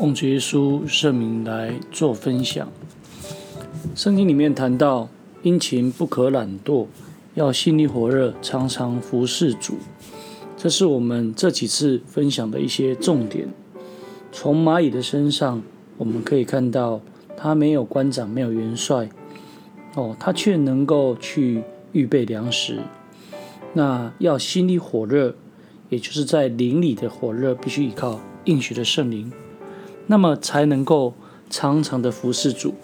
奉主耶稣圣名来做分享。圣经里面谈到，殷勤不可懒惰，要心里火热，常常服侍主。这是我们这几次分享的一些重点。从蚂蚁的身上，我们可以看到，它没有官长，没有元帅，哦，它却能够去预备粮食。那要心里火热，也就是在灵里的火热，必须依靠应许的圣灵，那么才能够常常的服侍主。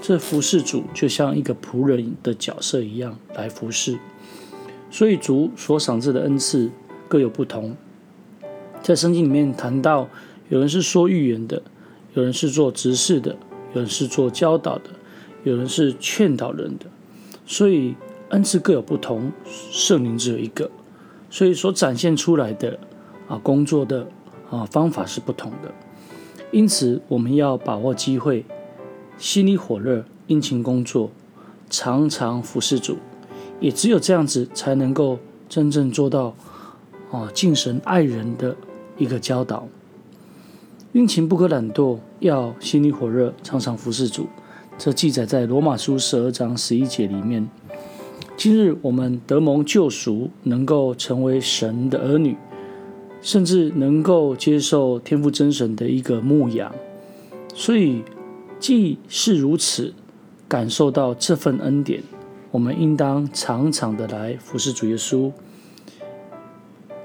这服侍主就像一个仆人的角色一样来服侍。所以主所赏赐的恩赐各有不同。在圣经里面谈到，有人是说预言的，有人是做执事的，有人是做教导的，有人是劝导人的。所以恩赐各有不同，圣灵只有一个，所以所展现出来的啊工作的啊方法是不同的。因此，我们要把握机会。心里火热，殷勤工作，常常服侍主，也只有这样子，才能够真正做到啊敬神爱人的一个教导。殷勤不可懒惰，要心里火热，常常服侍主。这记载在罗马书十二章十一节里面。今日我们得蒙救赎，能够成为神的儿女，甚至能够接受天父真神的一个牧养，所以。既是如此，感受到这份恩典，我们应当常常的来服侍主耶稣，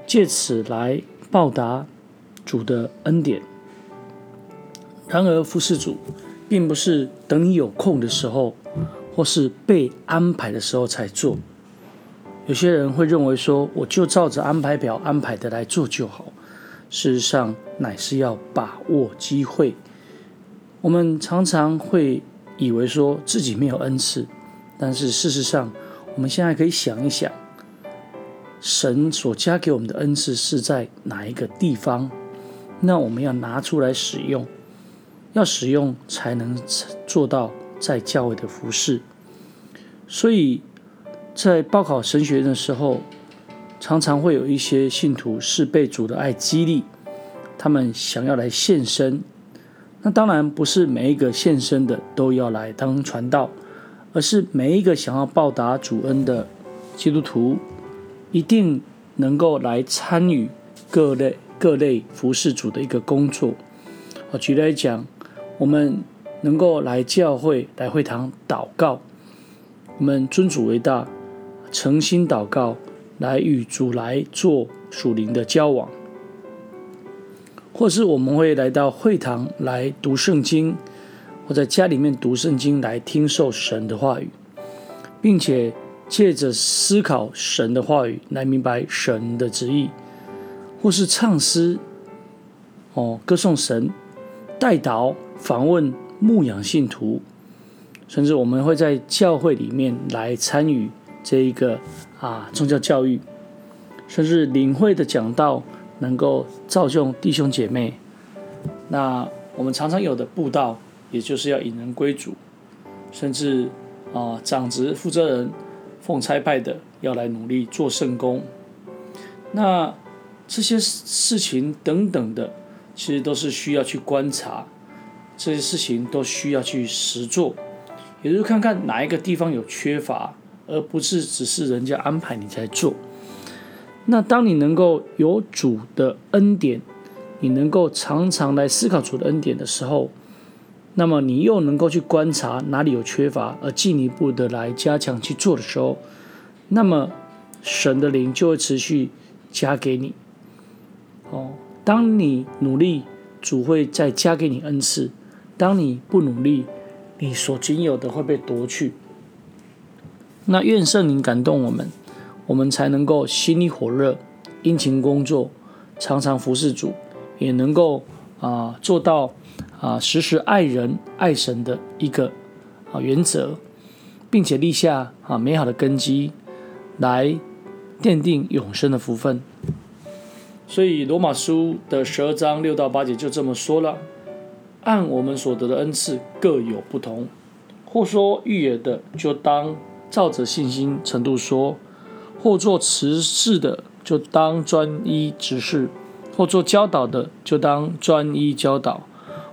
借此来报答主的恩典。然而，服侍主并不是等你有空的时候，或是被安排的时候才做。有些人会认为说，我就照着安排表安排的来做就好。事实上，乃是要把握机会。我们常常会以为说自己没有恩赐，但是事实上，我们现在可以想一想，神所加给我们的恩赐是在哪一个地方？那我们要拿出来使用，要使用才能做到在教会的服侍。所以在报考神学院的时候，常常会有一些信徒是被主的爱激励，他们想要来献身。那当然不是每一个献身的都要来当传道，而是每一个想要报答主恩的基督徒，一定能够来参与各类各类服侍主的一个工作。我举例来讲，我们能够来教会来会堂祷告，我们尊主为大，诚心祷告，来与主来做属灵的交往。或是我们会来到会堂来读圣经，或在家里面读圣经来听受神的话语，并且借着思考神的话语来明白神的旨意，或是唱诗，哦，歌颂神、代祷、访问、牧养信徒，甚至我们会在教会里面来参与这一个啊宗教教育，甚至领会的讲道。能够造就弟兄姐妹，那我们常常有的布道，也就是要引人归主，甚至啊长职负责人奉差派的要来努力做圣工，那这些事情等等的，其实都是需要去观察，这些事情都需要去实做，也就是看看哪一个地方有缺乏，而不是只是人家安排你在做。那当你能够有主的恩典，你能够常常来思考主的恩典的时候，那么你又能够去观察哪里有缺乏，而进一步的来加强去做的时候，那么神的灵就会持续加给你。哦，当你努力，主会再加给你恩赐；当你不努力，你所仅有的会被夺去。那愿圣灵感动我们。我们才能够心里火热，殷勤工作，常常服侍主，也能够啊、做到啊、时时爱人爱神的一个啊原则，并且立下啊美好的根基，来奠定永生的福分。所以罗马书的十二章六到八节就这么说了：按我们所得的恩赐各有不同，或说预言的，就当照着信心程度说。或做慈事的，就当专一执事；或做教导的，就当专一教导；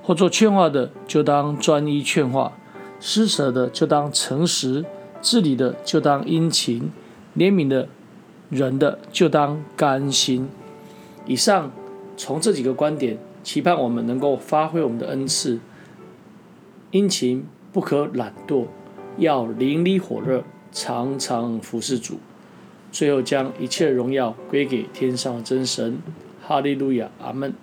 或做劝化的，就当专一劝化；施舍的，就当诚实；治理的，就当殷勤；怜悯的人的，就当甘心。以上从这几个观点，期盼我们能够发挥我们的恩赐，殷勤不可懒惰，要灵里火热，常常服侍主。最后将一切荣耀归给天上真神。哈利路亚，阿门。